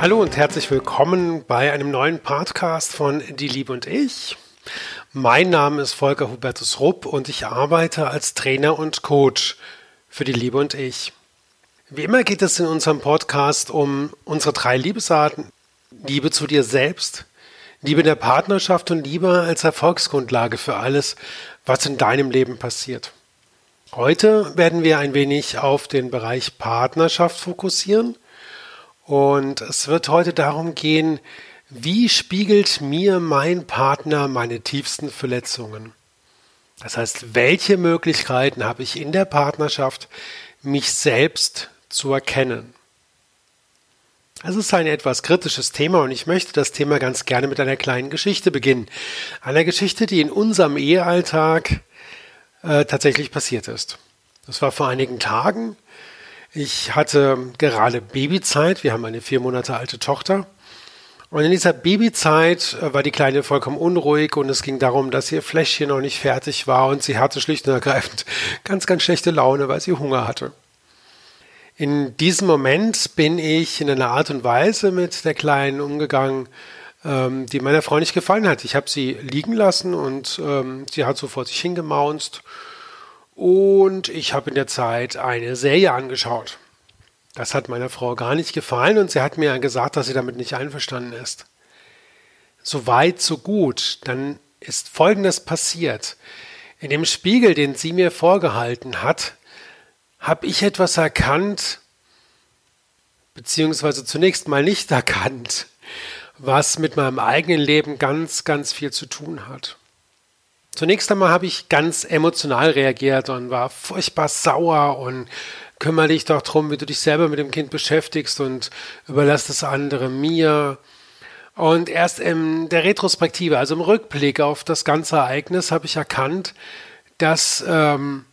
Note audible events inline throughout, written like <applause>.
Hallo und herzlich willkommen bei einem neuen Podcast von Die Liebe und ich. Mein Name ist Volker Hubertus Rupp und ich arbeite als Trainer und Coach für Die Liebe und ich. Wie immer geht es in unserem Podcast um unsere drei Liebesarten. Liebe zu dir selbst, Liebe in der Partnerschaft und Liebe als Erfolgsgrundlage für alles, was in deinem Leben passiert. Heute werden wir ein wenig auf den Bereich Partnerschaft fokussieren und es wird heute darum gehen, wie spiegelt mir mein Partner meine tiefsten Verletzungen? Das heißt, welche Möglichkeiten habe ich in der Partnerschaft, mich selbst zu erkennen? Es ist ein etwas kritisches Thema und ich möchte das Thema ganz gerne mit einer kleinen Geschichte beginnen. Einer Geschichte, die in unserem Ehealltag äh, tatsächlich passiert ist. Das war vor einigen Tagen. Ich hatte gerade Babyzeit. Wir haben eine vier Monate alte Tochter. Und in dieser Babyzeit äh, war die Kleine vollkommen unruhig und es ging darum, dass ihr Fläschchen noch nicht fertig war und sie hatte schlicht und ergreifend <laughs> ganz, ganz schlechte Laune, weil sie Hunger hatte. In diesem Moment bin ich in einer Art und Weise mit der Kleinen umgegangen, ähm, die meiner Frau nicht gefallen hat. Ich habe sie liegen lassen und ähm, sie hat so vor sich hingemaunzt. Und ich habe in der Zeit eine Serie angeschaut. Das hat meiner Frau gar nicht gefallen und sie hat mir gesagt, dass sie damit nicht einverstanden ist. So weit, so gut. Dann ist Folgendes passiert. In dem Spiegel, den sie mir vorgehalten hat, habe ich etwas erkannt, beziehungsweise zunächst mal nicht <laughs> erkannt was mit meinem eigenen Leben ganz, ganz viel zu tun hat. Zunächst einmal habe ich ganz emotional reagiert und war furchtbar sauer und kümmere dich doch darum, wie du dich selber mit dem Kind beschäftigst und überlass das andere mir. Und erst in der Retrospektive, also im Rückblick auf das ganze Ereignis, habe ich erkannt, dass ähm,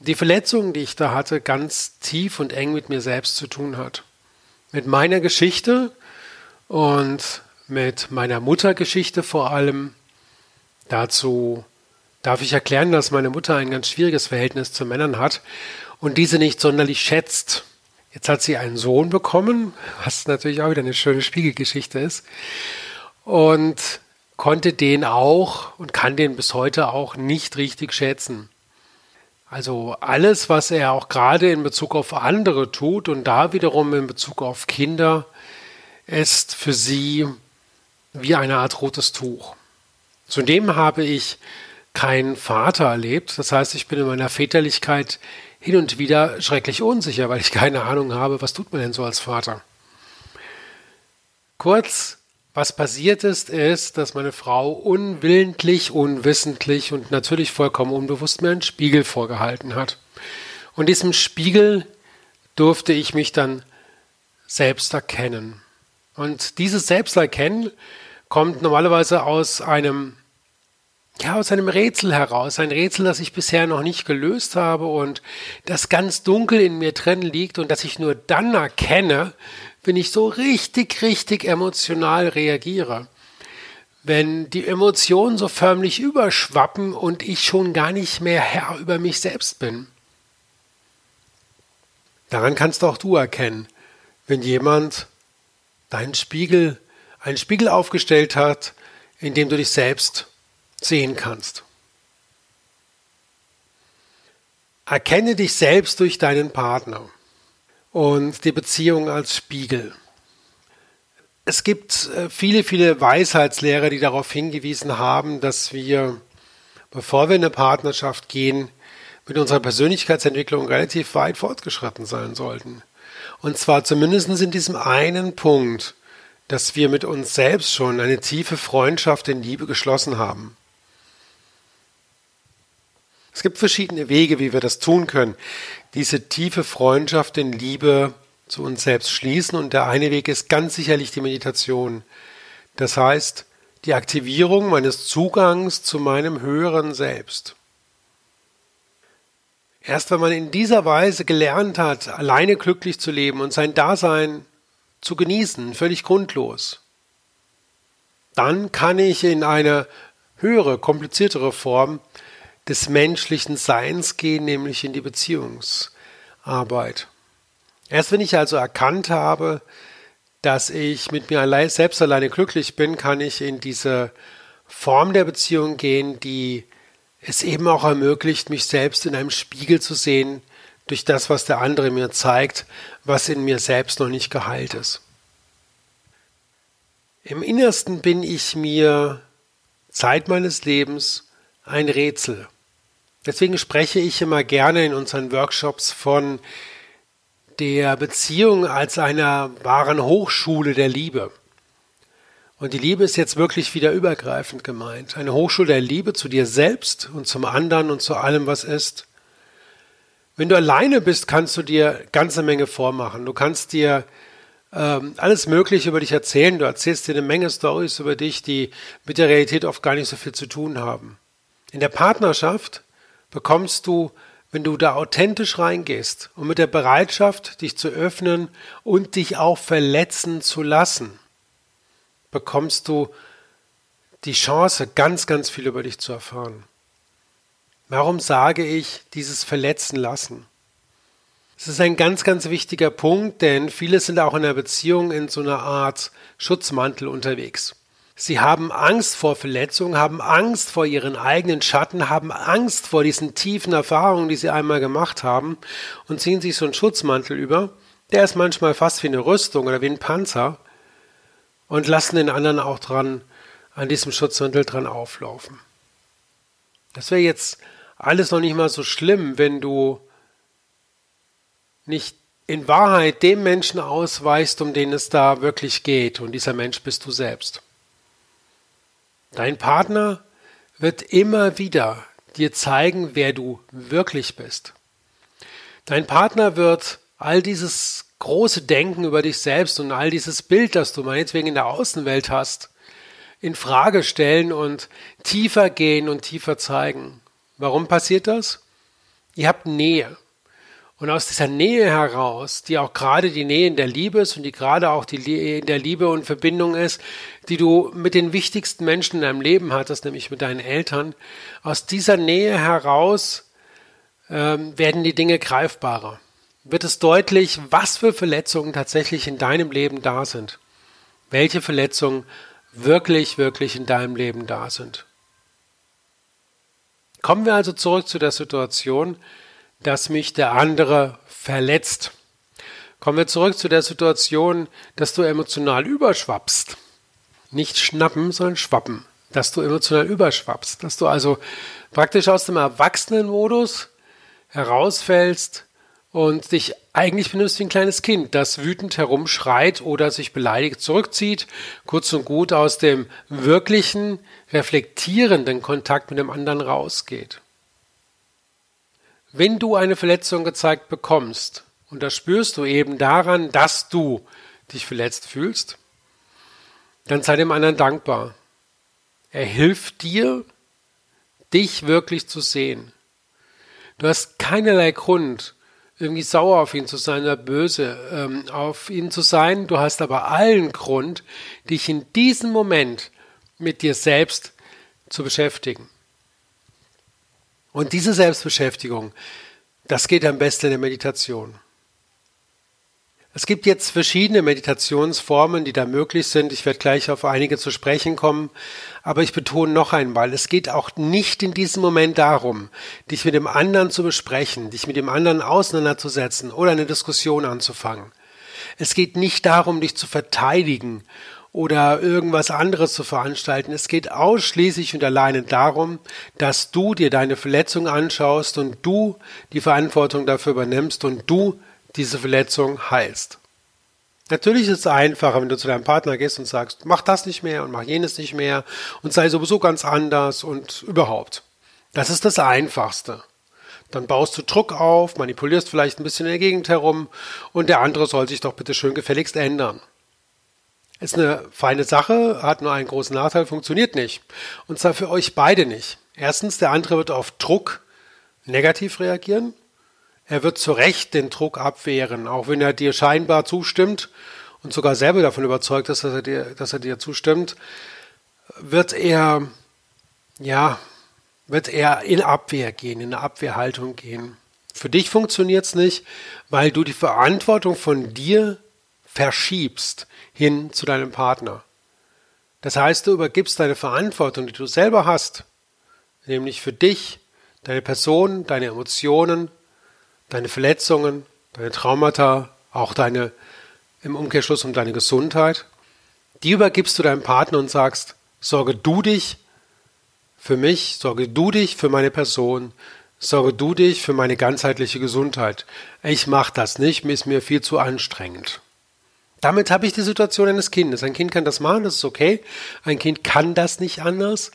die Verletzung, die ich da hatte, ganz tief und eng mit mir selbst zu tun hat. Mit meiner Geschichte und mit meiner Muttergeschichte vor allem. Dazu darf ich erklären, dass meine Mutter ein ganz schwieriges Verhältnis zu Männern hat und diese nicht sonderlich schätzt. Jetzt hat sie einen Sohn bekommen, was natürlich auch wieder eine schöne Spiegelgeschichte ist. Und konnte den auch und kann den bis heute auch nicht richtig schätzen. Also alles, was er auch gerade in Bezug auf andere tut und da wiederum in Bezug auf Kinder, ist für sie wie eine Art rotes Tuch. Zudem habe ich keinen Vater erlebt. Das heißt, ich bin in meiner Väterlichkeit hin und wieder schrecklich unsicher, weil ich keine Ahnung habe, was tut man denn so als Vater. Kurz, was passiert ist, ist, dass meine Frau unwillentlich, unwissentlich und natürlich vollkommen unbewusst mir einen Spiegel vorgehalten hat. Und diesem Spiegel durfte ich mich dann selbst erkennen. Und dieses Selbsterkennen kommt normalerweise aus einem, ja, aus einem Rätsel heraus. Ein Rätsel, das ich bisher noch nicht gelöst habe und das ganz dunkel in mir drin liegt und das ich nur dann erkenne, wenn ich so richtig, richtig emotional reagiere. Wenn die Emotionen so förmlich überschwappen und ich schon gar nicht mehr Herr über mich selbst bin. Daran kannst auch du erkennen, wenn jemand deinen Spiegel, einen Spiegel aufgestellt hat, in dem du dich selbst sehen kannst. Erkenne dich selbst durch deinen Partner und die Beziehung als Spiegel. Es gibt äh, viele, viele Weisheitslehrer, die darauf hingewiesen haben, dass wir, bevor wir in eine Partnerschaft gehen, mit unserer Persönlichkeitsentwicklung relativ weit fortgeschritten sein sollten. Und zwar zumindest in diesem einen Punkt, dass wir mit uns selbst schon eine tiefe Freundschaft in Liebe geschlossen haben. Es gibt verschiedene Wege, wie wir das tun können. Diese tiefe Freundschaft in Liebe zu uns selbst schließen. Und der eine Weg ist ganz sicherlich die Meditation. Das heißt, die Aktivierung meines Zugangs zu meinem höheren Selbst. Erst wenn man in dieser Weise gelernt hat, alleine glücklich zu leben und sein Dasein zu genießen, völlig grundlos, dann kann ich in eine höhere, kompliziertere Form des menschlichen Seins gehen, nämlich in die Beziehungsarbeit. Erst wenn ich also erkannt habe, dass ich mit mir allein, selbst alleine glücklich bin, kann ich in diese Form der Beziehung gehen, die es eben auch ermöglicht, mich selbst in einem Spiegel zu sehen, durch das, was der andere mir zeigt, was in mir selbst noch nicht geheilt ist. Im Innersten bin ich mir Zeit meines Lebens ein Rätsel. Deswegen spreche ich immer gerne in unseren Workshops von der Beziehung als einer wahren Hochschule der Liebe. Und die Liebe ist jetzt wirklich wieder übergreifend gemeint. Eine Hochschule der Liebe zu dir selbst und zum anderen und zu allem, was ist. Wenn du alleine bist, kannst du dir ganze Menge vormachen. Du kannst dir ähm, alles Mögliche über dich erzählen. Du erzählst dir eine Menge Stories über dich, die mit der Realität oft gar nicht so viel zu tun haben. In der Partnerschaft bekommst du wenn du da authentisch reingehst und mit der Bereitschaft, dich zu öffnen und dich auch verletzen zu lassen, bekommst du die Chance, ganz, ganz viel über dich zu erfahren. Warum sage ich dieses Verletzen lassen? Es ist ein ganz, ganz wichtiger Punkt, denn viele sind auch in der Beziehung in so einer Art Schutzmantel unterwegs. Sie haben Angst vor Verletzungen, haben Angst vor ihren eigenen Schatten, haben Angst vor diesen tiefen Erfahrungen, die sie einmal gemacht haben und ziehen sich so einen Schutzmantel über. Der ist manchmal fast wie eine Rüstung oder wie ein Panzer und lassen den anderen auch dran, an diesem Schutzmantel dran auflaufen. Das wäre jetzt alles noch nicht mal so schlimm, wenn du nicht in Wahrheit dem Menschen ausweichst, um den es da wirklich geht. Und dieser Mensch bist du selbst. Dein Partner wird immer wieder dir zeigen, wer du wirklich bist. Dein Partner wird all dieses große Denken über dich selbst und all dieses Bild, das du meinetwegen in der Außenwelt hast, in Frage stellen und tiefer gehen und tiefer zeigen. Warum passiert das? Ihr habt Nähe. Und aus dieser Nähe heraus, die auch gerade die Nähe in der Liebe ist und die gerade auch die Nähe in der Liebe und Verbindung ist, die du mit den wichtigsten Menschen in deinem Leben hattest, nämlich mit deinen Eltern, aus dieser Nähe heraus ähm, werden die Dinge greifbarer. Wird es deutlich, was für Verletzungen tatsächlich in deinem Leben da sind. Welche Verletzungen wirklich, wirklich in deinem Leben da sind. Kommen wir also zurück zu der Situation, dass mich der andere verletzt. Kommen wir zurück zu der Situation, dass du emotional überschwappst. Nicht schnappen, sondern schwappen. Dass du emotional überschwappst. Dass du also praktisch aus dem Erwachsenenmodus herausfällst und dich eigentlich benimmst wie ein kleines Kind, das wütend herumschreit oder sich beleidigt zurückzieht, kurz und gut aus dem wirklichen, reflektierenden Kontakt mit dem anderen rausgeht. Wenn du eine Verletzung gezeigt bekommst, und das spürst du eben daran, dass du dich verletzt fühlst, dann sei dem anderen dankbar. Er hilft dir, dich wirklich zu sehen. Du hast keinerlei Grund, irgendwie sauer auf ihn zu sein oder böse ähm, auf ihn zu sein. Du hast aber allen Grund, dich in diesem Moment mit dir selbst zu beschäftigen. Und diese Selbstbeschäftigung, das geht am besten in der Meditation. Es gibt jetzt verschiedene Meditationsformen, die da möglich sind. Ich werde gleich auf einige zu sprechen kommen. Aber ich betone noch einmal, es geht auch nicht in diesem Moment darum, dich mit dem anderen zu besprechen, dich mit dem anderen auseinanderzusetzen oder eine Diskussion anzufangen. Es geht nicht darum, dich zu verteidigen oder irgendwas anderes zu veranstalten. Es geht ausschließlich und alleine darum, dass du dir deine Verletzung anschaust und du die Verantwortung dafür übernimmst und du diese Verletzung heilst. Natürlich ist es einfacher, wenn du zu deinem Partner gehst und sagst, mach das nicht mehr und mach jenes nicht mehr und sei sowieso ganz anders und überhaupt. Das ist das Einfachste. Dann baust du Druck auf, manipulierst vielleicht ein bisschen in der Gegend herum und der andere soll sich doch bitte schön gefälligst ändern. Ist eine feine Sache, hat nur einen großen Nachteil, funktioniert nicht. Und zwar für euch beide nicht. Erstens, der andere wird auf Druck negativ reagieren. Er wird zu Recht den Druck abwehren, auch wenn er dir scheinbar zustimmt und sogar selber davon überzeugt ist, dass er dir, dass er dir zustimmt, wird er, ja, wird er in Abwehr gehen, in eine Abwehrhaltung gehen. Für dich funktioniert es nicht, weil du die Verantwortung von dir verschiebst hin zu deinem Partner. Das heißt, du übergibst deine Verantwortung, die du selber hast, nämlich für dich, deine Person, deine Emotionen, deine Verletzungen, deine Traumata, auch deine im Umkehrschluss um deine Gesundheit, die übergibst du deinem Partner und sagst, sorge du dich für mich, sorge du dich für meine Person, sorge du dich für meine ganzheitliche Gesundheit. Ich mache das nicht, mir ist mir viel zu anstrengend. Damit habe ich die Situation eines Kindes. Ein Kind kann das machen, das ist okay. Ein Kind kann das nicht anders.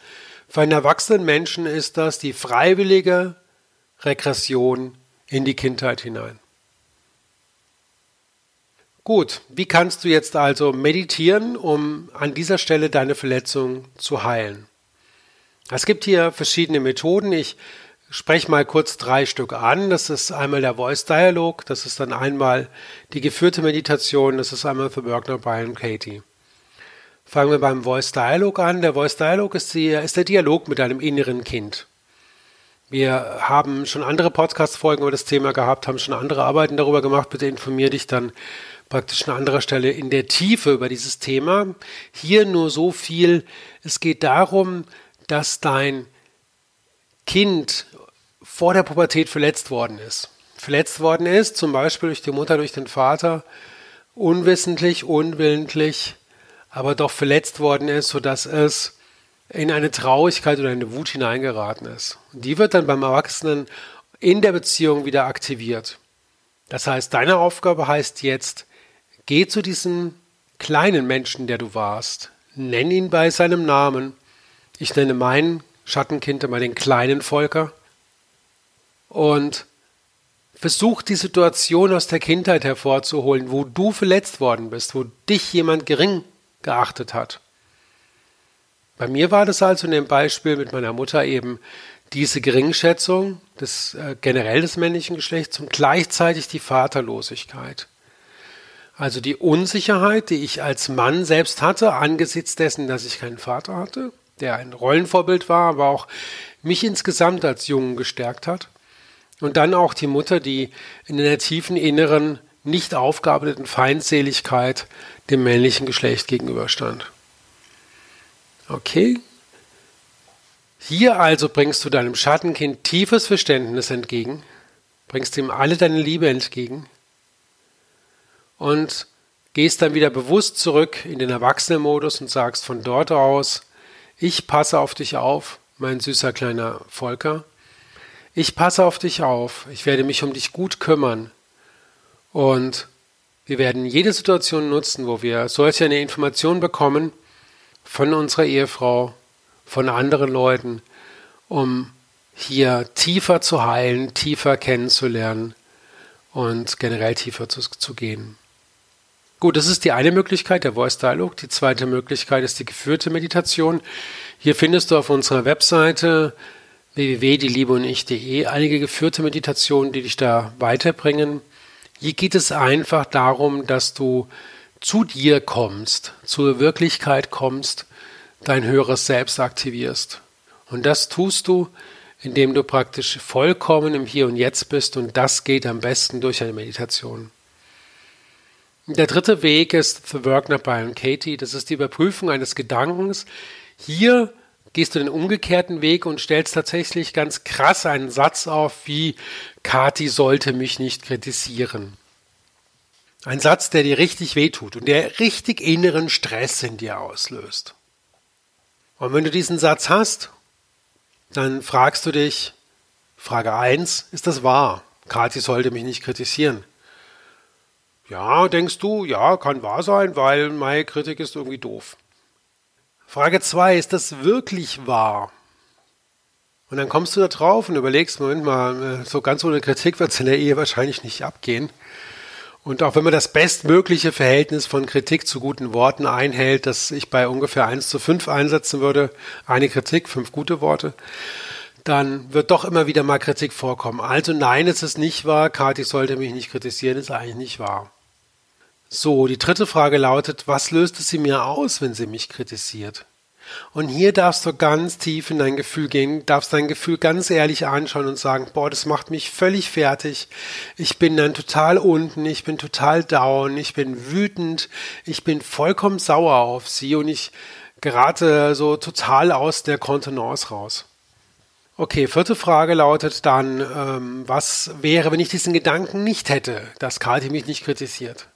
Für einen erwachsenen Menschen ist das die freiwillige Regression in die Kindheit hinein. Gut, wie kannst du jetzt also meditieren, um an dieser Stelle deine Verletzung zu heilen? Es gibt hier verschiedene Methoden. Ich spreche mal kurz drei Stück an. Das ist einmal der Voice Dialog, das ist dann einmal die geführte Meditation, das ist einmal für Wagner, Brian Katie. Fangen wir beim Voice Dialog an. Der Voice Dialog ist, die, ist der Dialog mit deinem inneren Kind. Wir haben schon andere Podcast-Folgen über das Thema gehabt, haben schon andere Arbeiten darüber gemacht. Bitte informier dich dann praktisch an anderer Stelle in der Tiefe über dieses Thema. Hier nur so viel. Es geht darum, dass dein Kind vor der Pubertät verletzt worden ist. Verletzt worden ist, zum Beispiel durch die Mutter, durch den Vater, unwissentlich, unwillentlich, aber doch verletzt worden ist, sodass es in eine Traurigkeit oder eine Wut hineingeraten ist. Die wird dann beim Erwachsenen in der Beziehung wieder aktiviert. Das heißt, deine Aufgabe heißt jetzt, geh zu diesem kleinen Menschen, der du warst, nenn ihn bei seinem Namen. Ich nenne mein Schattenkind immer den kleinen Volker und versuch die Situation aus der Kindheit hervorzuholen, wo du verletzt worden bist, wo dich jemand gering geachtet hat. Bei mir war das also in dem Beispiel mit meiner Mutter eben diese Geringschätzung des äh, generell des männlichen Geschlechts und gleichzeitig die Vaterlosigkeit. Also die Unsicherheit, die ich als Mann selbst hatte, angesichts dessen, dass ich keinen Vater hatte, der ein Rollenvorbild war, aber auch mich insgesamt als Jungen gestärkt hat. Und dann auch die Mutter, die in einer tiefen inneren, nicht aufgearbeiteten Feindseligkeit dem männlichen Geschlecht gegenüberstand. Okay? Hier also bringst du deinem Schattenkind tiefes Verständnis entgegen, bringst ihm alle deine Liebe entgegen und gehst dann wieder bewusst zurück in den Erwachsenenmodus und sagst von dort aus, ich passe auf dich auf, mein süßer kleiner Volker. Ich passe auf dich auf. Ich werde mich um dich gut kümmern. Und wir werden jede Situation nutzen, wo wir solch eine Information bekommen von unserer Ehefrau, von anderen Leuten, um hier tiefer zu heilen, tiefer kennenzulernen und generell tiefer zu, zu gehen. Gut, das ist die eine Möglichkeit, der Voice Dialog. Die zweite Möglichkeit ist die geführte Meditation. Hier findest du auf unserer Webseite www.dieliebeundich.de einige geführte Meditationen, die dich da weiterbringen. Hier geht es einfach darum, dass du zu dir kommst, zur Wirklichkeit kommst, dein höheres Selbst aktivierst. Und das tust du, indem du praktisch vollkommen im Hier und Jetzt bist und das geht am besten durch eine Meditation. Der dritte Weg ist The Work Not By Katie. Das ist die Überprüfung eines Gedankens. Hier gehst du den umgekehrten Weg und stellst tatsächlich ganz krass einen Satz auf, wie Kati sollte mich nicht kritisieren. Ein Satz, der dir richtig wehtut und der richtig inneren Stress in dir auslöst. Und wenn du diesen Satz hast, dann fragst du dich, Frage 1, ist das wahr? Kati sollte mich nicht kritisieren. Ja, denkst du, ja, kann wahr sein, weil meine Kritik ist irgendwie doof. Frage 2, ist das wirklich wahr? Und dann kommst du da drauf und überlegst, Moment mal, äh, so ganz ohne Kritik wird es in der Ehe wahrscheinlich nicht abgehen. Und auch wenn man das bestmögliche Verhältnis von Kritik zu guten Worten einhält, das ich bei ungefähr 1 zu 5 einsetzen würde, eine Kritik, fünf gute Worte, dann wird doch immer wieder mal Kritik vorkommen. Also nein, es ist nicht wahr, Kathi sollte mich nicht kritisieren, ist eigentlich nicht wahr. So, die dritte Frage lautet, was löst es sie mir aus, wenn sie mich kritisiert? Und hier darfst du ganz tief in dein Gefühl gehen, darfst dein Gefühl ganz ehrlich anschauen und sagen, boah, das macht mich völlig fertig. Ich bin dann total unten, ich bin total down, ich bin wütend, ich bin vollkommen sauer auf sie und ich gerate so total aus der Kontenance raus. Okay, vierte Frage lautet dann, ähm, was wäre, wenn ich diesen Gedanken nicht hätte, dass Kathi mich nicht kritisiert?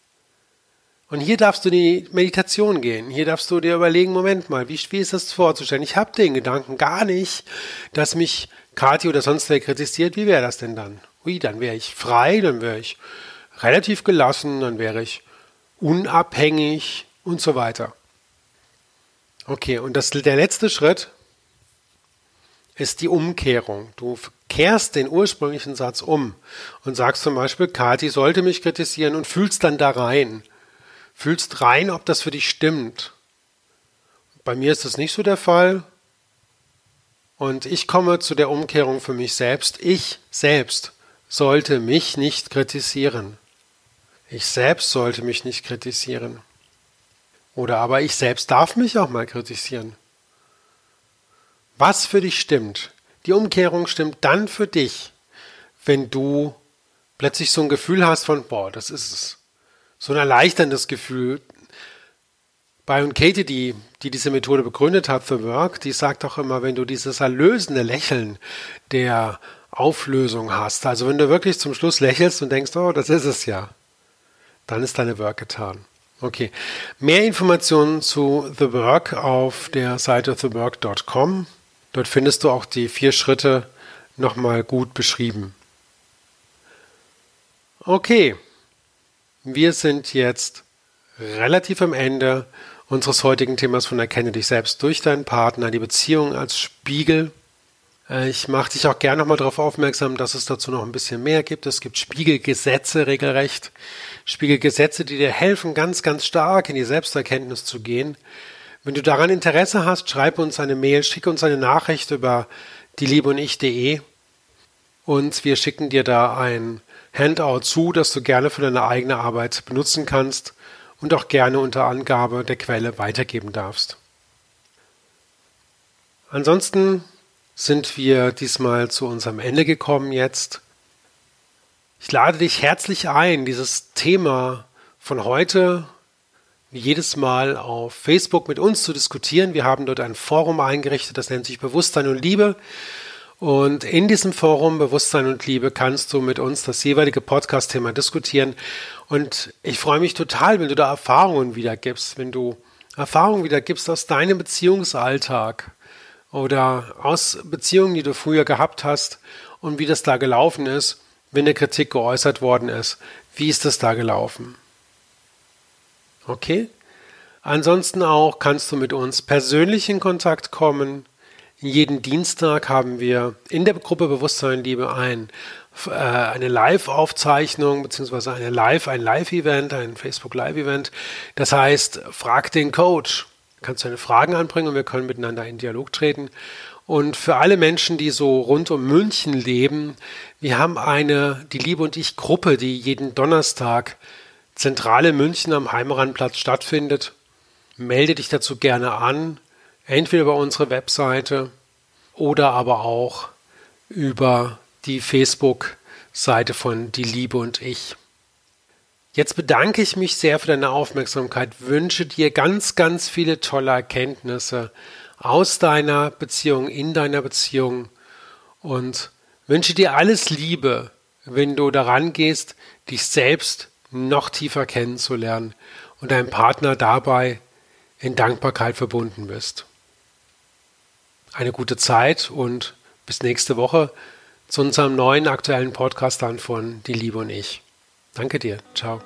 Und hier darfst du in die Meditation gehen. Hier darfst du dir überlegen, Moment mal, wie, wie ist das vorzustellen? Ich habe den Gedanken gar nicht, dass mich Kathi oder sonst wer kritisiert. Wie wäre das denn dann? Ui, dann wäre ich frei, dann wäre ich relativ gelassen, dann wäre ich unabhängig und so weiter. Okay, und das, der letzte Schritt ist die Umkehrung. Du kehrst den ursprünglichen Satz um und sagst zum Beispiel, Kathi sollte mich kritisieren und fühlst dann da rein fühlst rein, ob das für dich stimmt. Bei mir ist das nicht so der Fall. Und ich komme zu der Umkehrung für mich selbst. Ich selbst sollte mich nicht kritisieren. Ich selbst sollte mich nicht kritisieren. Oder aber ich selbst darf mich auch mal kritisieren. Was für dich stimmt. Die Umkehrung stimmt dann für dich, wenn du plötzlich so ein Gefühl hast von, boah, das ist es so ein erleichterndes Gefühl. Byron Katie, die, die diese Methode begründet hat für Work, die sagt auch immer, wenn du dieses erlösende Lächeln der Auflösung hast, also wenn du wirklich zum Schluss lächelst und denkst, oh, das ist es ja, dann ist deine Work getan. Okay. Mehr Informationen zu The Work auf der Seite thework.com. Dort findest du auch die vier Schritte nochmal gut beschrieben. Okay. Wir sind jetzt relativ am Ende unseres heutigen Themas von Erkenne dich selbst durch deinen Partner, die Beziehung als Spiegel. Äh, ich mache dich auch gerne nochmal darauf aufmerksam, dass es dazu noch ein bisschen mehr gibt. Es gibt Spiegelgesetze regelrecht. Spiegelgesetze, die dir helfen, ganz, ganz stark in die Selbsterkenntnis zu gehen. Wenn du daran Interesse hast, schreib uns eine Mail, schicke uns eine Nachricht über die und ich.de und wir schicken dir da ein Handout zu, das du gerne für deine eigene Arbeit benutzen kannst und auch gerne unter Angabe der Quelle weitergeben darfst. Ansonsten sind wir diesmal zu unserem Ende gekommen jetzt. Ich lade dich herzlich ein, dieses Thema von heute wie jedes Mal auf Facebook mit uns zu diskutieren. Wir haben dort ein Forum eingerichtet, das nennt sich Bewusstsein und Liebe. Und in diesem Forum Bewusstsein und Liebe kannst du mit uns das jeweilige Podcast-Thema diskutieren. Und ich freue mich total, wenn du da Erfahrungen wiedergibst, wenn du Erfahrungen wiedergibst aus deinem Beziehungsalltag oder aus Beziehungen, die du früher gehabt hast und wie das da gelaufen ist, wenn eine Kritik geäußert worden ist. Wie ist das da gelaufen? Okay? Ansonsten auch kannst du mit uns persönlich in Kontakt kommen jeden Dienstag haben wir in der Gruppe Bewusstsein Liebe ein, äh, eine Live-Aufzeichnung beziehungsweise eine Live, ein Live-Event, ein Facebook Live-Event. Das heißt, frag den Coach. Kannst du deine Fragen anbringen und wir können miteinander in Dialog treten. Und für alle Menschen, die so rund um München leben, wir haben eine, die Liebe und ich Gruppe, die jeden Donnerstag zentrale München am Heimerandplatz stattfindet. Melde dich dazu gerne an entweder über unsere Webseite oder aber auch über die Facebook-Seite von Die Liebe und ich. Jetzt bedanke ich mich sehr für deine Aufmerksamkeit, wünsche dir ganz, ganz viele tolle Erkenntnisse aus deiner Beziehung, in deiner Beziehung und wünsche dir alles Liebe, wenn du daran gehst, dich selbst noch tiefer kennenzulernen und deinem Partner dabei in Dankbarkeit verbunden bist eine gute Zeit und bis nächste Woche zu unserem neuen aktuellen Podcast dann von Die Liebe und ich. Danke dir. Ciao.